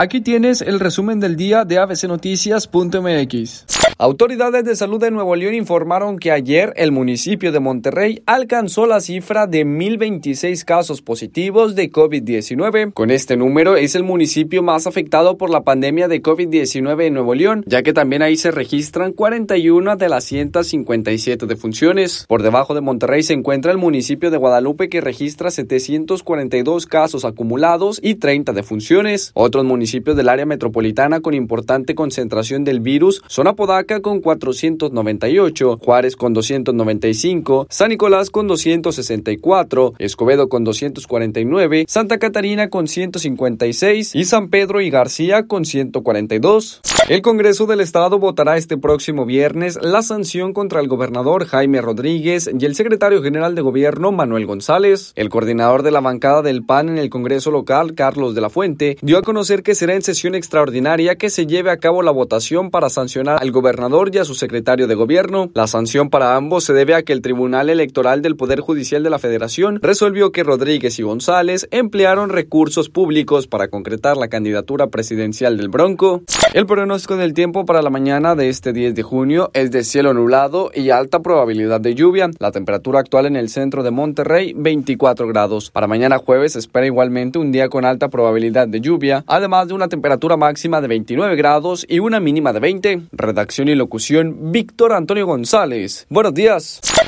Aquí tienes el resumen del día de abcnoticias.mx. Autoridades de salud de Nuevo León informaron que ayer el municipio de Monterrey alcanzó la cifra de 1.026 casos positivos de COVID-19. Con este número es el municipio más afectado por la pandemia de COVID-19 en Nuevo León, ya que también ahí se registran 41 de las 157 defunciones. Por debajo de Monterrey se encuentra el municipio de Guadalupe que registra 742 casos acumulados y 30 defunciones. Otros municipios del área metropolitana con importante concentración del virus son Apodaca con 498, Juárez con 295, San Nicolás con 264, Escobedo con 249, Santa Catarina con 156 y San Pedro y García con 142. El Congreso del Estado votará este próximo viernes la sanción contra el gobernador Jaime Rodríguez y el secretario general de gobierno Manuel González. El coordinador de la bancada del PAN en el Congreso local, Carlos de la Fuente, dio a conocer que será en sesión extraordinaria que se lleve a cabo la votación para sancionar al gobernador y a su secretario de gobierno. La sanción para ambos se debe a que el Tribunal Electoral del Poder Judicial de la Federación resolvió que Rodríguez y González emplearon recursos públicos para concretar la candidatura presidencial del Bronco. El pronóstico del tiempo para la mañana de este 10 de junio es de cielo nublado y alta probabilidad de lluvia. La temperatura actual en el centro de Monterrey 24 grados. Para mañana jueves espera igualmente un día con alta probabilidad de lluvia, además de una temperatura máxima de 29 grados y una mínima de 20. Redacción y locución Víctor Antonio González. Buenos días.